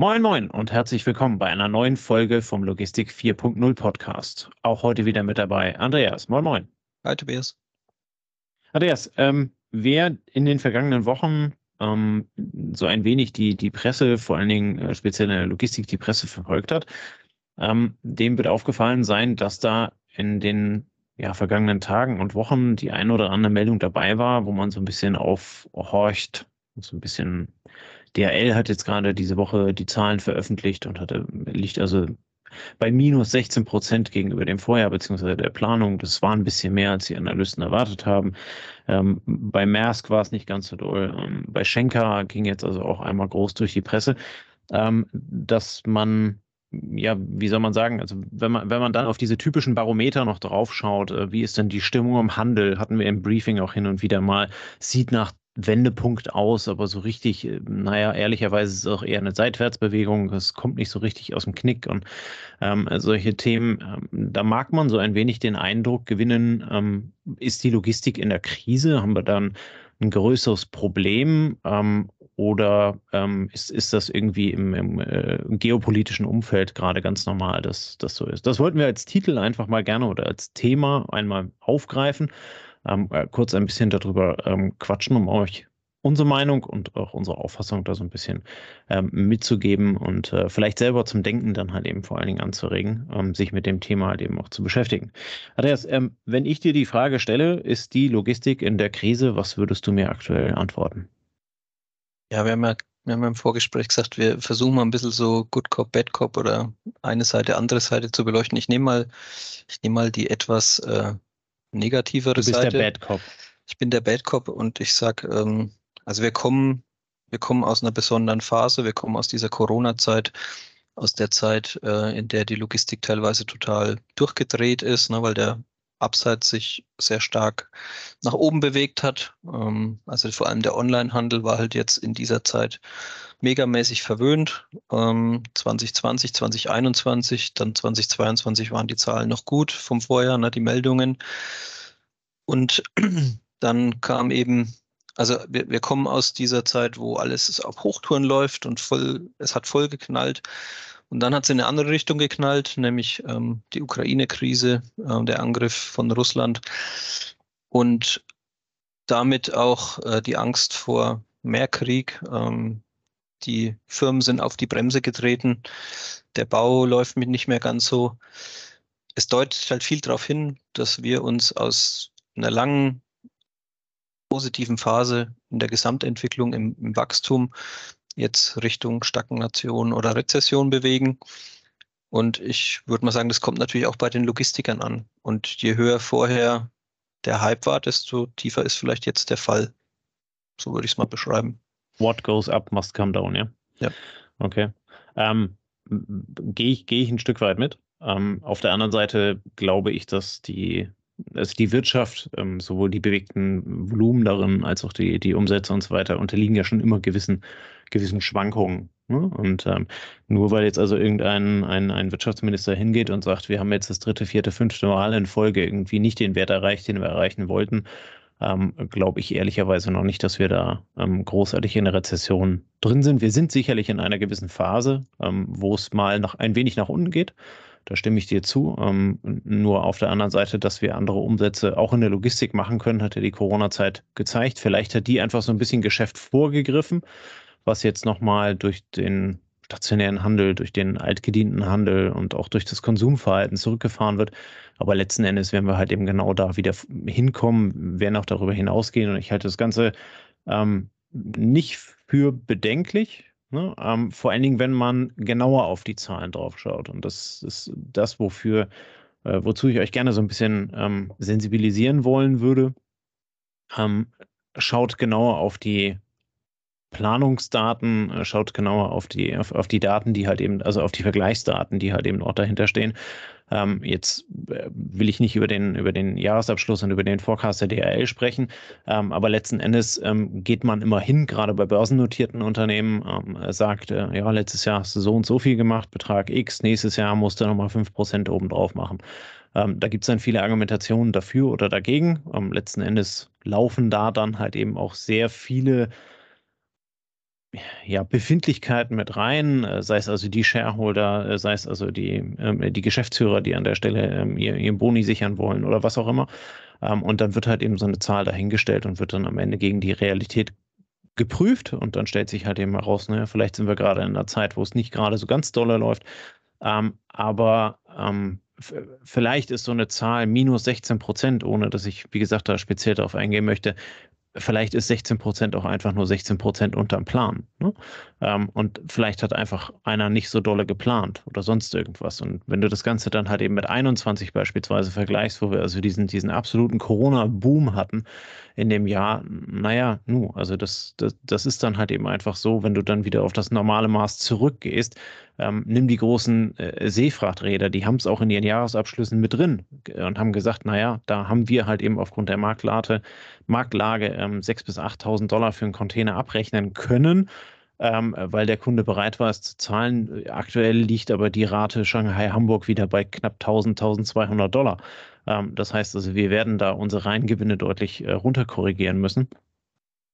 Moin Moin und herzlich willkommen bei einer neuen Folge vom Logistik 4.0 Podcast. Auch heute wieder mit dabei Andreas. Moin Moin. Hi Tobias. Andreas, ähm, wer in den vergangenen Wochen ähm, so ein wenig die, die Presse, vor allen Dingen äh, speziell in der Logistik, die Presse verfolgt hat, ähm, dem wird aufgefallen sein, dass da in den ja, vergangenen Tagen und Wochen die ein oder andere Meldung dabei war, wo man so ein bisschen aufhorcht, so ein bisschen DRL hat jetzt gerade diese Woche die Zahlen veröffentlicht und hatte, liegt also bei minus 16 Prozent gegenüber dem Vorjahr beziehungsweise der Planung. Das war ein bisschen mehr, als die Analysten erwartet haben. Ähm, bei Maersk war es nicht ganz so doll. Ähm, bei Schenker ging jetzt also auch einmal groß durch die Presse, ähm, dass man ja, wie soll man sagen, also wenn man, wenn man dann auf diese typischen Barometer noch drauf schaut, äh, wie ist denn die Stimmung im Handel, hatten wir im Briefing auch hin und wieder mal, sieht nach Wendepunkt aus, aber so richtig, naja, ehrlicherweise ist es auch eher eine Seitwärtsbewegung. Es kommt nicht so richtig aus dem Knick. Und ähm, solche Themen, ähm, da mag man so ein wenig den Eindruck gewinnen, ähm, ist die Logistik in der Krise? Haben wir dann ein größeres Problem? Ähm, oder ähm, ist, ist das irgendwie im, im äh, geopolitischen Umfeld gerade ganz normal, dass das so ist? Das wollten wir als Titel einfach mal gerne oder als Thema einmal aufgreifen ähm, äh, kurz ein bisschen darüber ähm, quatschen, um euch unsere Meinung und auch unsere Auffassung da so ein bisschen ähm, mitzugeben und äh, vielleicht selber zum Denken dann halt eben vor allen Dingen anzuregen, ähm, sich mit dem Thema halt eben auch zu beschäftigen. Andreas, ähm, wenn ich dir die Frage stelle, ist die Logistik in der Krise, was würdest du mir aktuell antworten? Ja, wir haben ja, wir haben ja im Vorgespräch gesagt, wir versuchen mal ein bisschen so Good Cop, Bad Cop oder eine Seite, andere Seite zu beleuchten. Ich nehme mal, ich nehme mal die etwas äh, negativere du bist Seite. der Bad Cop. Ich bin der Bad Cop und ich sag, ähm, also wir kommen, wir kommen aus einer besonderen Phase, wir kommen aus dieser Corona-Zeit, aus der Zeit, äh, in der die Logistik teilweise total durchgedreht ist, ne, weil der Abseits sich sehr stark nach oben bewegt hat. Ähm, also vor allem der Onlinehandel war halt jetzt in dieser Zeit megamäßig verwöhnt. Ähm, 2020, 2021, dann 2022 waren die Zahlen noch gut vom Vorjahr, ne, die Meldungen. Und dann kam eben, also wir, wir kommen aus dieser Zeit, wo alles auf Hochtouren läuft und voll, es hat voll geknallt. Und dann hat es in eine andere Richtung geknallt, nämlich ähm, die Ukraine-Krise, äh, der Angriff von Russland und damit auch äh, die Angst vor mehr Krieg. Ähm, die Firmen sind auf die Bremse getreten. Der Bau läuft mit nicht mehr ganz so. Es deutet halt viel darauf hin, dass wir uns aus einer langen positiven Phase in der Gesamtentwicklung im, im Wachstum jetzt Richtung Stagnation oder Rezession bewegen. Und ich würde mal sagen, das kommt natürlich auch bei den Logistikern an. Und je höher vorher der Hype war, desto tiefer ist vielleicht jetzt der Fall. So würde ich es mal beschreiben. What goes up must come down, ja? Ja. Okay. Ähm, Gehe ich, geh ich ein Stück weit mit. Ähm, auf der anderen Seite glaube ich, dass die also die Wirtschaft, ähm, sowohl die bewegten Volumen darin als auch die, die Umsätze und so weiter, unterliegen ja schon immer gewissen, gewissen Schwankungen. Ne? Und ähm, nur weil jetzt also irgendein ein, ein Wirtschaftsminister hingeht und sagt, wir haben jetzt das dritte, vierte, fünfte Mal in Folge irgendwie nicht den Wert erreicht, den wir erreichen wollten, ähm, glaube ich ehrlicherweise noch nicht, dass wir da ähm, großartig in der Rezession drin sind. Wir sind sicherlich in einer gewissen Phase, ähm, wo es mal noch ein wenig nach unten geht. Da stimme ich dir zu. Ähm, nur auf der anderen Seite, dass wir andere Umsätze auch in der Logistik machen können, hat ja die Corona-Zeit gezeigt. Vielleicht hat die einfach so ein bisschen Geschäft vorgegriffen, was jetzt nochmal durch den stationären Handel, durch den altgedienten Handel und auch durch das Konsumverhalten zurückgefahren wird. Aber letzten Endes werden wir halt eben genau da wieder hinkommen, werden auch darüber hinausgehen. Und ich halte das Ganze ähm, nicht für bedenklich, Ne? Ähm, vor allen Dingen, wenn man genauer auf die Zahlen drauf schaut. Und das ist das, wofür, äh, wozu ich euch gerne so ein bisschen ähm, sensibilisieren wollen würde. Ähm, schaut genauer auf die Planungsdaten, äh, schaut genauer auf die, auf, auf, die Daten, die halt eben, also auf die Vergleichsdaten, die halt eben auch dahinter stehen. Ähm, jetzt äh, will ich nicht über den, über den Jahresabschluss und über den Forecast der DRL sprechen, ähm, aber letzten Endes ähm, geht man immer hin, gerade bei börsennotierten Unternehmen, ähm, sagt, äh, ja, letztes Jahr hast du so und so viel gemacht, Betrag X, nächstes Jahr musst du nochmal 5% obendrauf machen. Ähm, da gibt es dann viele Argumentationen dafür oder dagegen. Ähm, letzten Endes laufen da dann halt eben auch sehr viele ja, Befindlichkeiten mit rein, äh, sei es also die Shareholder, äh, sei es also die, ähm, die Geschäftsführer, die an der Stelle ähm, ihr, ihren Boni sichern wollen oder was auch immer. Ähm, und dann wird halt eben so eine Zahl dahingestellt und wird dann am Ende gegen die Realität geprüft und dann stellt sich halt eben heraus, ne, vielleicht sind wir gerade in einer Zeit, wo es nicht gerade so ganz dolle läuft, ähm, aber ähm, vielleicht ist so eine Zahl minus 16 Prozent, ohne dass ich, wie gesagt, da speziell darauf eingehen möchte, vielleicht ist 16 Prozent auch einfach nur 16 Prozent unterm Plan. Ne? Ähm, und vielleicht hat einfach einer nicht so dolle geplant oder sonst irgendwas. Und wenn du das Ganze dann halt eben mit 21 beispielsweise vergleichst, wo wir also diesen, diesen absoluten Corona-Boom hatten in dem Jahr, naja, nu, also das, das, das ist dann halt eben einfach so, wenn du dann wieder auf das normale Maß zurückgehst, ähm, nimm die großen äh, Seefrachträder, die haben es auch in ihren Jahresabschlüssen mit drin und haben gesagt, naja, da haben wir halt eben aufgrund der Marktlage, Marktlage ähm, 6.000 bis 8.000 Dollar für einen Container abrechnen können. Ähm, weil der Kunde bereit war, es zu zahlen. Aktuell liegt aber die Rate Shanghai-Hamburg wieder bei knapp 1000, 1200 Dollar. Ähm, das heißt also, wir werden da unsere Reingewinne deutlich äh, runterkorrigieren müssen.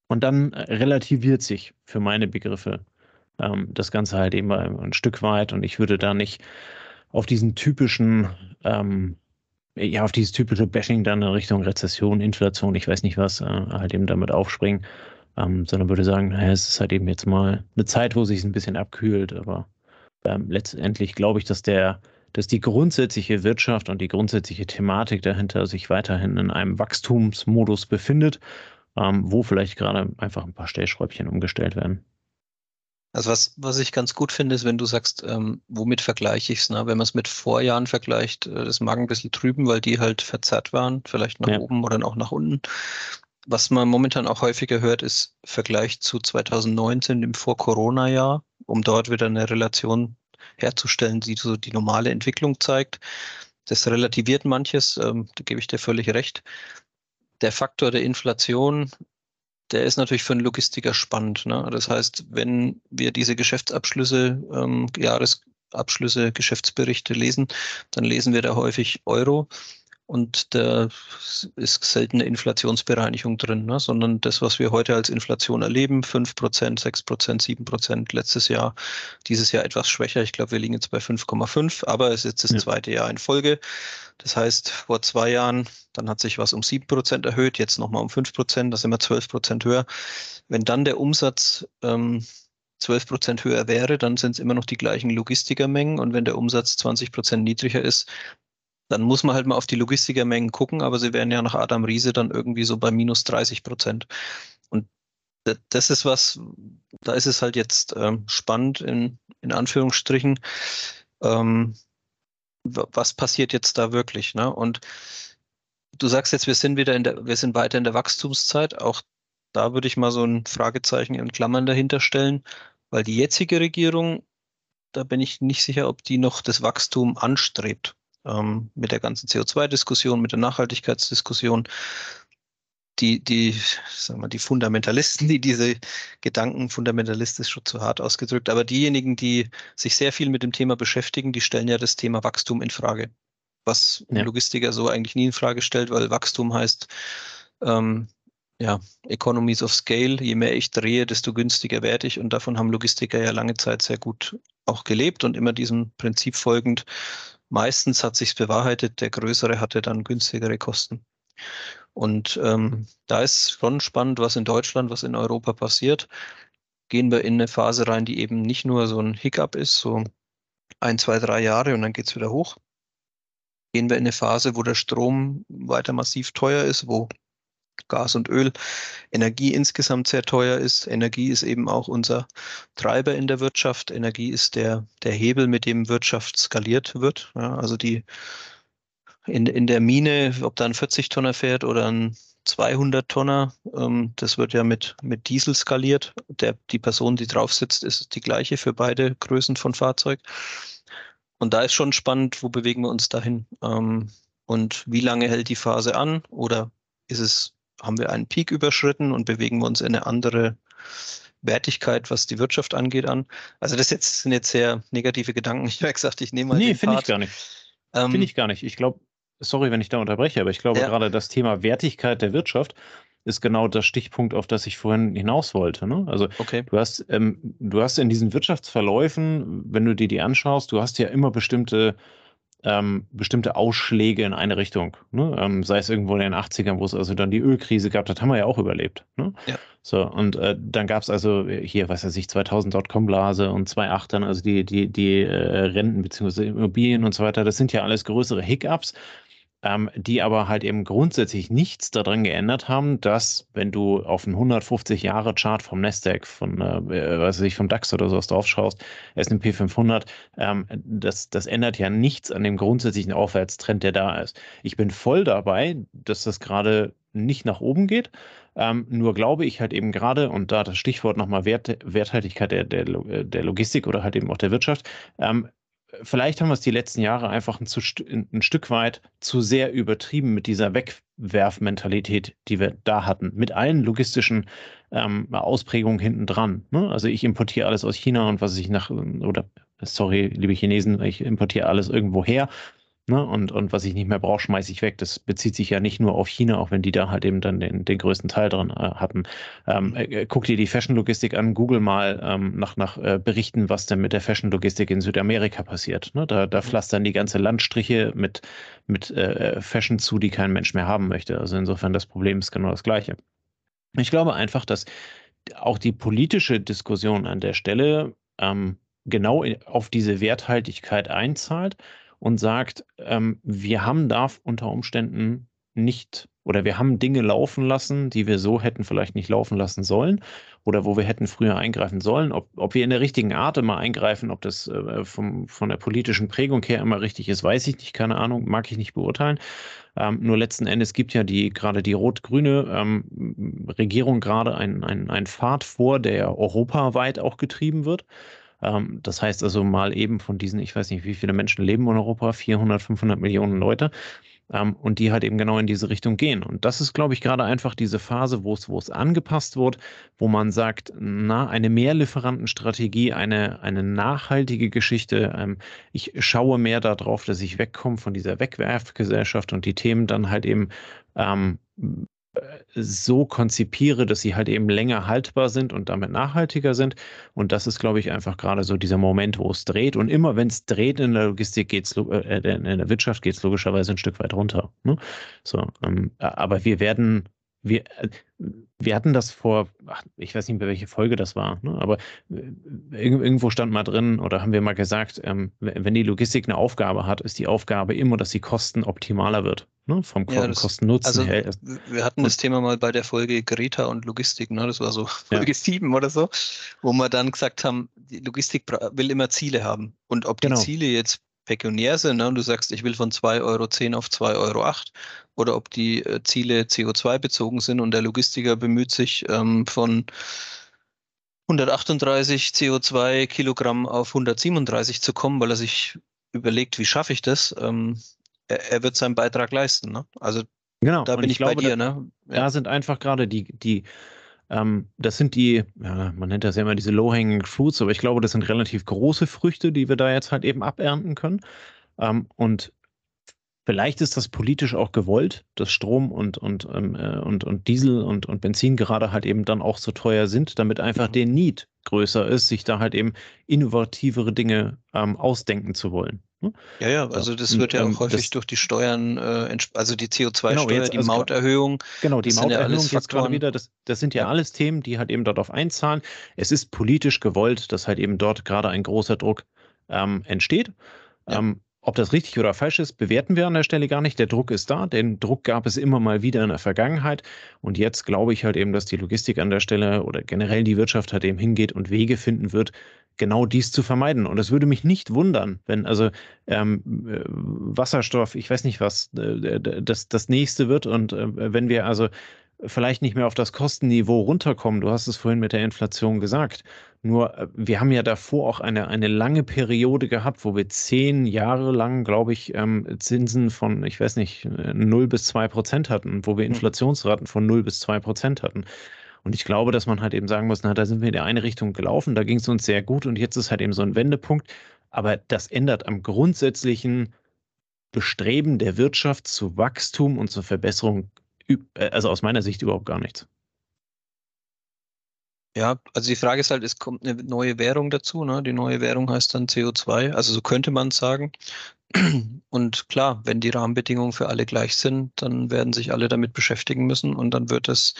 Und dann äh, relativiert sich für meine Begriffe ähm, das Ganze halt eben ein Stück weit und ich würde da nicht auf diesen typischen, ähm, ja, auf dieses typische Bashing dann in Richtung Rezession, Inflation, ich weiß nicht was, äh, halt eben damit aufspringen, ähm, sondern würde sagen, naja, es ist halt eben jetzt mal eine Zeit, wo sich ein bisschen abkühlt, aber ähm, letztendlich glaube ich, dass der, dass die grundsätzliche Wirtschaft und die grundsätzliche Thematik dahinter sich weiterhin in einem Wachstumsmodus befindet, ähm, wo vielleicht gerade einfach ein paar Stellschräubchen umgestellt werden. Also was, was ich ganz gut finde, ist, wenn du sagst, ähm, womit vergleiche ich es? Ne? Wenn man es mit Vorjahren vergleicht, äh, das mag ein bisschen trüben, weil die halt verzerrt waren, vielleicht nach ja. oben oder auch nach unten. Was man momentan auch häufiger hört, ist Vergleich zu 2019, dem Vor-Corona-Jahr, um dort wieder eine Relation herzustellen, die so die normale Entwicklung zeigt. Das relativiert manches, ähm, da gebe ich dir völlig recht. Der Faktor der Inflation der ist natürlich für einen Logistiker spannend. Ne? Das heißt, wenn wir diese Geschäftsabschlüsse, ähm, Jahresabschlüsse, Geschäftsberichte lesen, dann lesen wir da häufig Euro und da ist selten eine Inflationsbereinigung drin, ne? sondern das, was wir heute als Inflation erleben, 5%, 6%, 7%, letztes Jahr, dieses Jahr etwas schwächer. Ich glaube, wir liegen jetzt bei 5,5, aber es ist jetzt das ja. zweite Jahr in Folge. Das heißt, vor zwei Jahren, dann hat sich was um 7% erhöht, jetzt nochmal um 5%, da sind wir 12% höher. Wenn dann der Umsatz ähm, 12 Prozent höher wäre, dann sind es immer noch die gleichen Logistikermengen. Und wenn der Umsatz 20 Prozent niedriger ist, dann muss man halt mal auf die Logistikermengen gucken, aber sie wären ja nach Adam Riese dann irgendwie so bei minus 30 Prozent. Und das ist was, da ist es halt jetzt ähm, spannend in, in Anführungsstrichen. Ähm, was passiert jetzt da wirklich? Ne? Und du sagst jetzt, wir sind wieder in der, wir sind weiter in der Wachstumszeit. Auch da würde ich mal so ein Fragezeichen in Klammern dahinter stellen, weil die jetzige Regierung, da bin ich nicht sicher, ob die noch das Wachstum anstrebt ähm, mit der ganzen CO2-Diskussion, mit der Nachhaltigkeitsdiskussion. Die, die, sagen wir, die Fundamentalisten, die diese Gedanken, fundamentalistisch schon zu hart ausgedrückt, aber diejenigen, die sich sehr viel mit dem Thema beschäftigen, die stellen ja das Thema Wachstum in Frage. Was ja. Logistiker so eigentlich nie in Frage stellt, weil Wachstum heißt, ähm, ja, Economies of Scale, je mehr ich drehe, desto günstiger werde ich. Und davon haben Logistiker ja lange Zeit sehr gut auch gelebt und immer diesem Prinzip folgend, meistens hat sich bewahrheitet, der Größere hatte dann günstigere Kosten. Und ähm, da ist schon spannend, was in Deutschland, was in Europa passiert. Gehen wir in eine Phase rein, die eben nicht nur so ein Hiccup ist, so ein, zwei, drei Jahre und dann geht es wieder hoch. Gehen wir in eine Phase, wo der Strom weiter massiv teuer ist, wo Gas und Öl, Energie insgesamt sehr teuer ist. Energie ist eben auch unser Treiber in der Wirtschaft. Energie ist der, der Hebel, mit dem Wirtschaft skaliert wird. Ja, also die in, in der Mine, ob da ein 40-Tonner fährt oder ein 200-Tonner, ähm, das wird ja mit, mit Diesel skaliert. Der, die Person, die drauf sitzt, ist die gleiche für beide Größen von Fahrzeug. Und da ist schon spannend, wo bewegen wir uns dahin? Ähm, und wie lange hält die Phase an? Oder ist es haben wir einen Peak überschritten und bewegen wir uns in eine andere Wertigkeit, was die Wirtschaft angeht, an. Also das jetzt, sind jetzt sehr negative Gedanken. Ich habe gesagt, ich nehme mal Nee, finde ich gar nicht. Ähm, finde ich gar nicht. Ich glaube, sorry, wenn ich da unterbreche, aber ich glaube ja. gerade das Thema Wertigkeit der Wirtschaft ist genau das Stichpunkt, auf das ich vorhin hinaus wollte. Ne? Also okay. du hast, ähm, du hast in diesen Wirtschaftsverläufen, wenn du dir die anschaust, du hast ja immer bestimmte ähm, bestimmte Ausschläge in eine Richtung. Ne? Ähm, sei es irgendwo in den 80ern, wo es also dann die Ölkrise gab, das haben wir ja auch überlebt. Ne? Ja. So, und äh, dann gab es also hier, was weiß ich, 2000 Dotcom-Blase und 2.8 dann, also die, die, die äh, Renten bzw. Immobilien und so weiter, das sind ja alles größere Hiccups ähm, die aber halt eben grundsätzlich nichts daran geändert haben, dass wenn du auf einen 150 Jahre Chart vom Nasdaq, von, äh, weiß ich, vom DAX oder sowas drauf schaust, S&P 500, ähm, das, das ändert ja nichts an dem grundsätzlichen Aufwärtstrend, der da ist. Ich bin voll dabei, dass das gerade nicht nach oben geht. Ähm, nur glaube ich halt eben gerade, und da das Stichwort nochmal Wert, Werthaltigkeit der, der, der Logistik oder halt eben auch der Wirtschaft, ähm, vielleicht haben wir es die letzten Jahre einfach ein, zu, ein, Stück weit zu sehr übertrieben mit dieser Wegwerfmentalität, die wir da hatten, mit allen logistischen ähm, Ausprägungen hinten dran. Ne? Also ich importiere alles aus China und was ich nach, oder sorry, liebe Chinesen, ich importiere alles irgendwo her Ne? Und, und was ich nicht mehr brauche, schmeiße ich weg. Das bezieht sich ja nicht nur auf China, auch wenn die da halt eben dann den, den größten Teil dran äh, hatten. Ähm, mhm. äh, guck dir die Fashion-Logistik an, google mal ähm, nach, nach äh, Berichten, was denn mit der Fashion-Logistik in Südamerika passiert. Ne? Da, da mhm. pflastern die ganze Landstriche mit, mit äh, Fashion zu, die kein Mensch mehr haben möchte. Also insofern das Problem ist genau das gleiche. Ich glaube einfach, dass auch die politische Diskussion an der Stelle ähm, genau auf diese Werthaltigkeit einzahlt und sagt, ähm, wir haben da unter Umständen nicht oder wir haben Dinge laufen lassen, die wir so hätten vielleicht nicht laufen lassen sollen oder wo wir hätten früher eingreifen sollen. Ob, ob wir in der richtigen Art immer eingreifen, ob das äh, vom, von der politischen Prägung her immer richtig ist, weiß ich nicht, keine Ahnung, mag ich nicht beurteilen. Ähm, nur letzten Endes gibt ja die gerade die rot-grüne ähm, Regierung gerade einen ein Pfad vor, der europaweit auch getrieben wird. Ähm, das heißt also mal eben von diesen, ich weiß nicht, wie viele Menschen leben in Europa, 400, 500 Millionen Leute. Ähm, und die halt eben genau in diese Richtung gehen. Und das ist, glaube ich, gerade einfach diese Phase, wo es, angepasst wird, wo man sagt, na, eine Mehrlieferantenstrategie, eine, eine nachhaltige Geschichte. Ähm, ich schaue mehr darauf, dass ich wegkomme von dieser Wegwerfgesellschaft und die Themen dann halt eben ähm, so konzipiere, dass sie halt eben länger haltbar sind und damit nachhaltiger sind. Und das ist, glaube ich, einfach gerade so dieser Moment, wo es dreht. Und immer wenn es dreht in der Logistik, geht es, äh, in der Wirtschaft geht es logischerweise ein Stück weit runter. Ne? So, ähm, aber wir werden wir, äh, wir hatten das vor, ach, ich weiß nicht mehr, welche Folge das war, ne? aber äh, irgendwo stand mal drin oder haben wir mal gesagt, ähm, wenn die Logistik eine Aufgabe hat, ist die Aufgabe immer, dass die Kosten optimaler wird. Ne? Vom ja, Kosten-Nutzen also, her. Wir hatten das Thema mal bei der Folge Greta und Logistik, ne? das war so Folge ja. 7 oder so, wo wir dann gesagt haben, die Logistik will immer Ziele haben. Und ob die genau. Ziele jetzt pekuniär sind ne, und du sagst, ich will von 2,10 Euro auf 2,08 Euro oder ob die äh, Ziele CO2 bezogen sind und der Logistiker bemüht sich ähm, von 138 CO2 Kilogramm auf 137 zu kommen, weil er sich überlegt, wie schaffe ich das? Ähm, er, er, wird seinen Beitrag leisten. Ne? Also genau. da bin ich, ich glaube, bei dir. Da, ne? ja. da sind einfach gerade die, die ähm, das sind die, ja, man nennt das ja immer diese Low-Hanging Fruits, aber ich glaube, das sind relativ große Früchte, die wir da jetzt halt eben abernten können. Ähm, und Vielleicht ist das politisch auch gewollt, dass Strom und, und, ähm, äh, und, und Diesel und, und Benzin gerade halt eben dann auch so teuer sind, damit einfach der Need größer ist, sich da halt eben innovativere Dinge ähm, ausdenken zu wollen. Ne? Ja, ja, also das wird ja auch ähm, häufig das, durch die Steuern, äh, also die CO2-Steuer, genau, die also Mauterhöhung. Genau, die Mauterhöhung ja jetzt gerade wieder, das, das sind ja, ja, alles Themen, die halt eben darauf einzahlen. Es ist politisch gewollt, dass halt eben dort gerade ein großer Druck ähm, entsteht. Ja. Ähm, ob das richtig oder falsch ist, bewerten wir an der Stelle gar nicht. Der Druck ist da. Den Druck gab es immer mal wieder in der Vergangenheit. Und jetzt glaube ich halt eben, dass die Logistik an der Stelle oder generell die Wirtschaft halt eben hingeht und Wege finden wird, genau dies zu vermeiden. Und es würde mich nicht wundern, wenn also ähm, äh, Wasserstoff, ich weiß nicht was, äh, das, das nächste wird. Und äh, wenn wir also vielleicht nicht mehr auf das Kostenniveau runterkommen. Du hast es vorhin mit der Inflation gesagt. Nur äh, wir haben ja davor auch eine, eine lange Periode gehabt, wo wir zehn Jahre lang, glaube ich, ähm, Zinsen von, ich weiß nicht, 0 äh, bis 2 Prozent hatten, wo wir hm. Inflationsraten von 0 bis 2 Prozent hatten. Und ich glaube, dass man halt eben sagen muss, na, da sind wir in die eine Richtung gelaufen, da ging es uns sehr gut und jetzt ist halt eben so ein Wendepunkt. Aber das ändert am grundsätzlichen Bestreben der Wirtschaft zu Wachstum und zur Verbesserung äh, also aus meiner Sicht überhaupt gar nichts. Ja, also die Frage ist halt, es kommt eine neue Währung dazu. Ne? Die neue Währung heißt dann CO2. Also so könnte man sagen. Und klar, wenn die Rahmenbedingungen für alle gleich sind, dann werden sich alle damit beschäftigen müssen und dann wird es,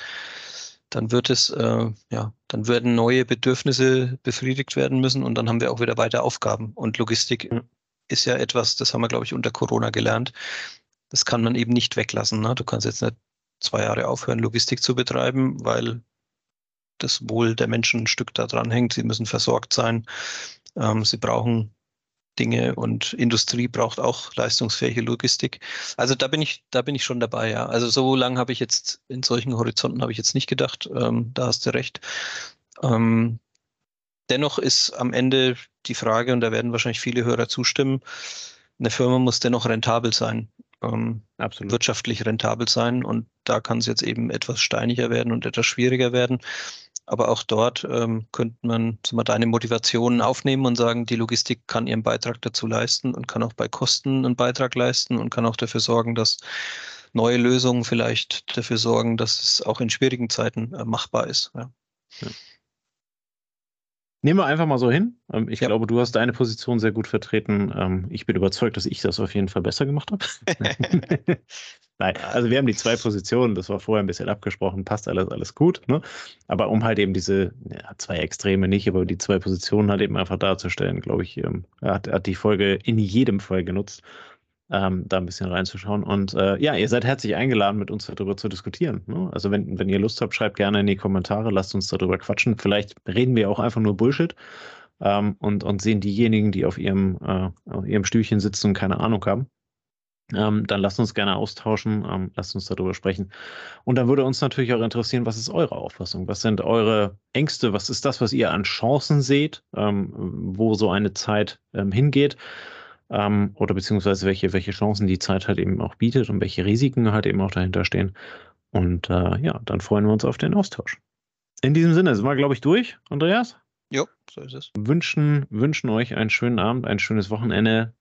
dann wird es, äh, ja, dann werden neue Bedürfnisse befriedigt werden müssen und dann haben wir auch wieder weiter Aufgaben. Und Logistik ist ja etwas, das haben wir, glaube ich, unter Corona gelernt. Das kann man eben nicht weglassen. Ne? Du kannst jetzt nicht zwei Jahre aufhören, Logistik zu betreiben, weil das Wohl der Menschen ein Stück da dran hängt. Sie müssen versorgt sein. Ähm, sie brauchen Dinge und Industrie braucht auch leistungsfähige Logistik. Also da bin ich, da bin ich schon dabei, ja. Also so lange habe ich jetzt in solchen Horizonten habe ich jetzt nicht gedacht. Ähm, da hast du recht. Ähm, dennoch ist am Ende die Frage, und da werden wahrscheinlich viele Hörer zustimmen, eine Firma muss dennoch rentabel sein. Ähm, Absolut. wirtschaftlich rentabel sein und da kann es jetzt eben etwas steiniger werden und etwas schwieriger werden. Aber auch dort ähm, könnte man mal, deine Motivationen aufnehmen und sagen, die Logistik kann ihren Beitrag dazu leisten und kann auch bei Kosten einen Beitrag leisten und kann auch dafür sorgen, dass neue Lösungen vielleicht dafür sorgen, dass es auch in schwierigen Zeiten äh, machbar ist. Ja. Ja. Nehmen wir einfach mal so hin. Ähm, ich ja. glaube, du hast deine Position sehr gut vertreten. Ähm, ich bin überzeugt, dass ich das auf jeden Fall besser gemacht habe. Nein, also wir haben die zwei Positionen, das war vorher ein bisschen abgesprochen, passt alles, alles gut. Ne? Aber um halt eben diese ja, zwei Extreme nicht, aber die zwei Positionen halt eben einfach darzustellen, glaube ich, ähm, hat, hat die Folge in jedem Fall genutzt, ähm, da ein bisschen reinzuschauen. Und äh, ja, ihr seid herzlich eingeladen, mit uns darüber zu diskutieren. Ne? Also wenn, wenn ihr Lust habt, schreibt gerne in die Kommentare, lasst uns darüber quatschen. Vielleicht reden wir auch einfach nur Bullshit. Ähm, und, und sehen diejenigen, die auf ihrem, äh, auf ihrem Stühlchen sitzen und keine Ahnung haben, ähm, dann lasst uns gerne austauschen, ähm, lasst uns darüber sprechen. Und dann würde uns natürlich auch interessieren, was ist eure Auffassung? Was sind eure Ängste? Was ist das, was ihr an Chancen seht, ähm, wo so eine Zeit ähm, hingeht? Ähm, oder beziehungsweise welche, welche Chancen die Zeit halt eben auch bietet und welche Risiken halt eben auch dahinter stehen. Und äh, ja, dann freuen wir uns auf den Austausch. In diesem Sinne sind wir, glaube ich, durch, Andreas. Jo, so ist es. Wünschen, wünschen euch einen schönen Abend, ein schönes Wochenende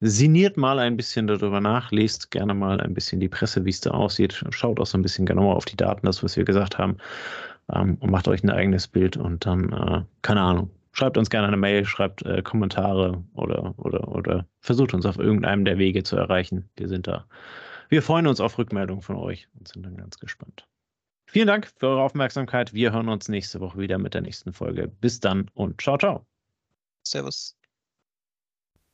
Siniert mal ein bisschen darüber nach, lest gerne mal ein bisschen die Presse, wie es da aussieht, schaut auch so ein bisschen genauer auf die Daten, das, was wir gesagt haben, ähm, und macht euch ein eigenes Bild und dann, äh, keine Ahnung, schreibt uns gerne eine Mail, schreibt äh, Kommentare oder, oder, oder versucht uns auf irgendeinem der Wege zu erreichen. Wir sind da. Wir freuen uns auf Rückmeldungen von euch und sind dann ganz gespannt. Vielen Dank für eure Aufmerksamkeit. Wir hören uns nächste Woche wieder mit der nächsten Folge. Bis dann und ciao, ciao. Servus.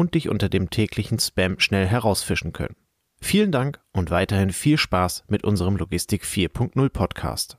und dich unter dem täglichen Spam schnell herausfischen können. Vielen Dank und weiterhin viel Spaß mit unserem Logistik 4.0 Podcast.